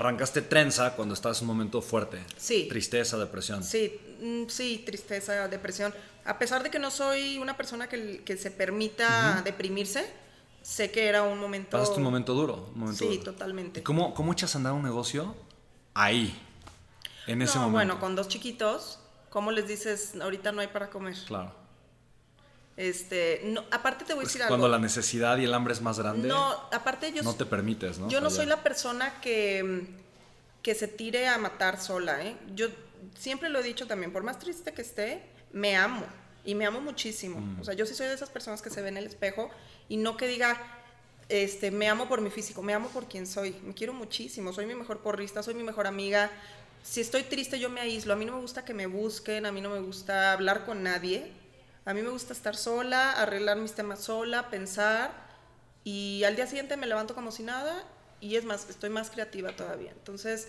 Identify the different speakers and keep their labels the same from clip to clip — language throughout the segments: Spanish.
Speaker 1: arrancaste trenza cuando estabas en un momento fuerte.
Speaker 2: Sí.
Speaker 1: Tristeza, depresión.
Speaker 2: Sí, mm, sí, tristeza, depresión. A pesar de que no soy una persona que, que se permita deprimirse, sé que era un momento...
Speaker 1: Pasaste un momento duro. Un momento
Speaker 2: Sí,
Speaker 1: duro.
Speaker 2: totalmente.
Speaker 1: ¿Y ¿Cómo, ¿Cómo echas a andar un negocio ahí? En ese
Speaker 2: no,
Speaker 1: momento.
Speaker 2: bueno, con dos chiquitos, ¿cómo les dices, ahorita no hay para comer?
Speaker 1: Claro.
Speaker 2: Este, no, aparte te voy a
Speaker 1: Pues
Speaker 2: decir
Speaker 1: cuando
Speaker 2: algo.
Speaker 1: la necesidad y el hambre es más grande,
Speaker 2: No, aparte yo
Speaker 1: no te permites, ¿no?
Speaker 2: Yo no soy la persona que, que se tire a matar sola, ¿eh? Yo siempre lo he dicho también, por más triste que esté, me amo. Y me amo muchísimo.
Speaker 1: Mm.
Speaker 2: O sea, yo sí soy de esas personas que se ve en el espejo y no que diga, este, me amo por mi físico, me amo por quien soy. Me quiero muchísimo, soy mi mejor porrista, soy mi mejor amiga. Si estoy triste, yo me aíslo. A mí no me gusta que me busquen, a mí no me gusta hablar con nadie. A mí me gusta estar sola, arreglar mis temas sola, pensar y al día siguiente me levanto como si nada y es más, estoy más creativa todavía. Entonces,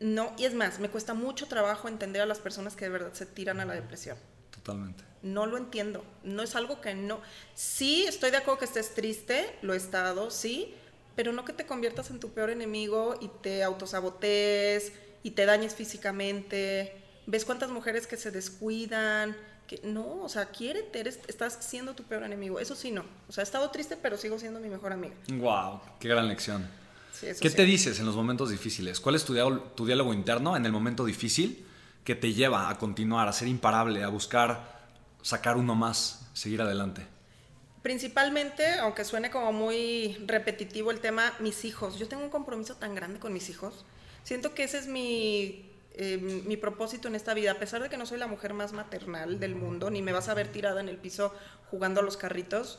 Speaker 2: no, y es más, me cuesta mucho trabajo entender a las personas que de verdad se tiran a la depresión.
Speaker 1: Totalmente.
Speaker 2: No lo entiendo, no es algo que no... Sí, estoy de acuerdo que estés triste, lo he estado, sí, pero no que te conviertas en tu peor enemigo y te autosabotees y te dañes físicamente. ¿Ves cuántas mujeres que se descuidan? Que no, o sea, quiérete, eres, estás siendo tu peor enemigo. Eso sí, no. O sea, he estado triste, pero sigo siendo mi mejor amiga.
Speaker 1: Wow, qué gran lección.
Speaker 2: Sí,
Speaker 1: ¿Qué
Speaker 2: sí.
Speaker 1: te dices en los momentos difíciles? ¿Cuál es tu diálogo, tu diálogo interno en el momento difícil que te lleva a continuar, a ser imparable, a buscar sacar uno más, seguir adelante?
Speaker 2: Principalmente, aunque suene como muy repetitivo el tema, mis hijos. Yo tengo un compromiso tan grande con mis hijos. Siento que ese es mi, eh, mi propósito en esta vida. A pesar de que no soy la mujer más maternal del mundo, ni me vas a ver tirada en el piso jugando a los carritos,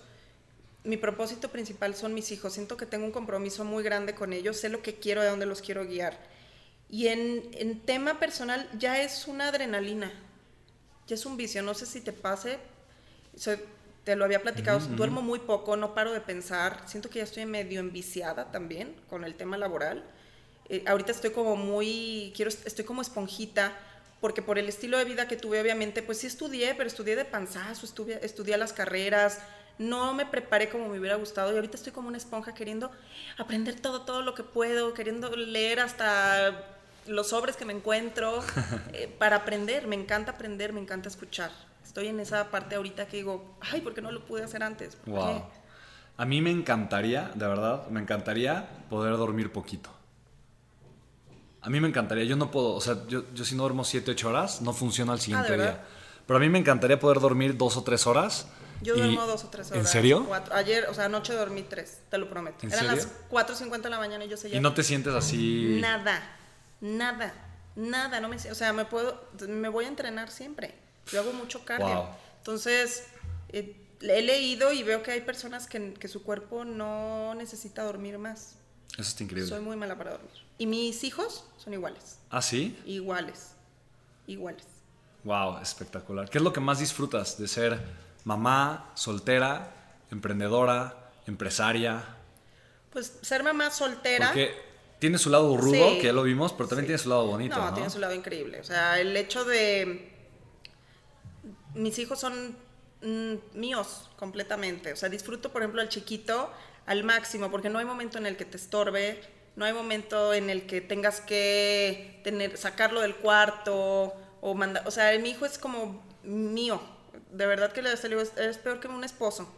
Speaker 2: mi propósito principal son mis hijos. Siento que tengo un compromiso muy grande con ellos. Sé lo que quiero, de dónde los quiero guiar. Y en, en tema personal ya es una adrenalina. Ya es un vicio. No sé si te pase. Soy- te lo había platicado. Duermo muy poco, no paro de pensar. Siento que ya estoy medio enviciada también con el tema laboral. Eh, ahorita estoy como muy, quiero, estoy como esponjita, porque por el estilo de vida que tuve, obviamente, pues sí estudié, pero estudié de panzazo, estudié, estudié las carreras, no me preparé como me hubiera gustado y ahorita estoy como una esponja queriendo aprender todo, todo lo que puedo, queriendo leer hasta los sobres que me encuentro eh, para aprender. Me encanta aprender, me encanta escuchar. Estoy en esa parte ahorita que digo, ay, ¿por qué no lo pude hacer antes? ¿Por
Speaker 1: Wow.
Speaker 2: qué?".
Speaker 1: A mí me encantaría, de verdad, me encantaría poder dormir poquito. A mí me encantaría, yo no puedo, o sea, yo, yo si no duermo 7, 8 horas, no funciona al siguiente
Speaker 2: verdad?
Speaker 1: día. Pero a mí me encantaría poder dormir dos o tres horas.
Speaker 2: Yo duermo dos o tres horas.
Speaker 1: ¿En serio?
Speaker 2: Cuatro. Ayer, o sea, anoche dormí tres, te lo prometo.
Speaker 1: ¿En
Speaker 2: Eran
Speaker 1: serio?
Speaker 2: las 4.50 de la mañana y yo seguía.
Speaker 1: Y no te sientes así...
Speaker 2: Nada, nada, nada. No me, o sea, me puedo, me voy a entrenar siempre. Yo hago mucho cardio.
Speaker 1: Wow.
Speaker 2: Entonces, eh, he leído y veo que hay personas que, que su cuerpo no necesita dormir más.
Speaker 1: Eso está increíble.
Speaker 2: Soy muy mala para dormir. Y mis hijos son iguales,
Speaker 1: ¿Ah, sí?
Speaker 2: iguales, iguales.
Speaker 1: Wow, espectacular. ¿Qué es lo que más disfrutas de ser mamá, soltera, emprendedora, empresaria?
Speaker 2: Pues ser mamá soltera.
Speaker 1: Porque tiene su lado rudo,
Speaker 2: Sí.
Speaker 1: que ya lo vimos, pero también
Speaker 2: Sí.
Speaker 1: tiene su lado bonito, ¿no?
Speaker 2: No, tiene su lado increíble. O sea, el hecho de... Mis hijos son mm, míos completamente. O sea, disfruto, por ejemplo, al chiquito al máximo, porque no hay momento en el que te estorbe, no hay momento en el que tengas que tener, sacarlo del cuarto o mandar... O sea, mi hijo es como mío. De verdad que le digo, es, peor que un esposo.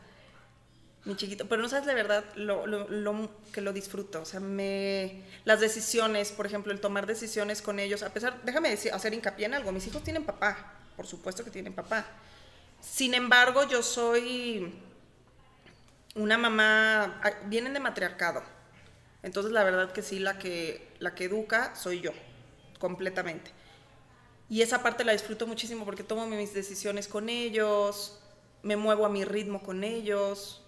Speaker 2: Mi chiquito, pero no sabes de verdad que lo disfruto. O sea, me, las decisiones, por ejemplo, el tomar decisiones con ellos, a pesar, déjame decir, hacer hincapié en algo, mis hijos tienen papá, por supuesto que tienen papá. Sin embargo, yo soy una mamá, vienen de matriarcado. Entonces, la verdad que sí, la que, la que educa soy yo, completamente. Y esa parte la disfruto muchísimo porque tomo mis decisiones con ellos, me muevo a mi ritmo con ellos.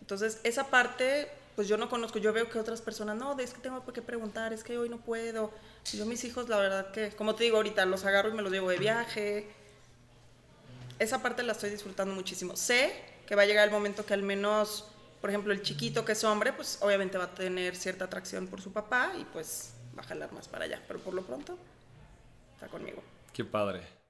Speaker 2: Entonces, esa parte, pues yo no conozco. Yo veo que otras personas, no, es que tengo qué preguntar, es que hoy no puedo. Yo, mis hijos, la verdad que, como te digo ahorita, los agarro y me los llevo de viaje. Esa parte la estoy disfrutando muchísimo. Sé que va a llegar el momento que al menos, por ejemplo, el chiquito que es hombre, pues obviamente va a tener cierta atracción por su papá y pues va a jalar más para allá. Pero por lo pronto, está conmigo.
Speaker 1: Qué padre.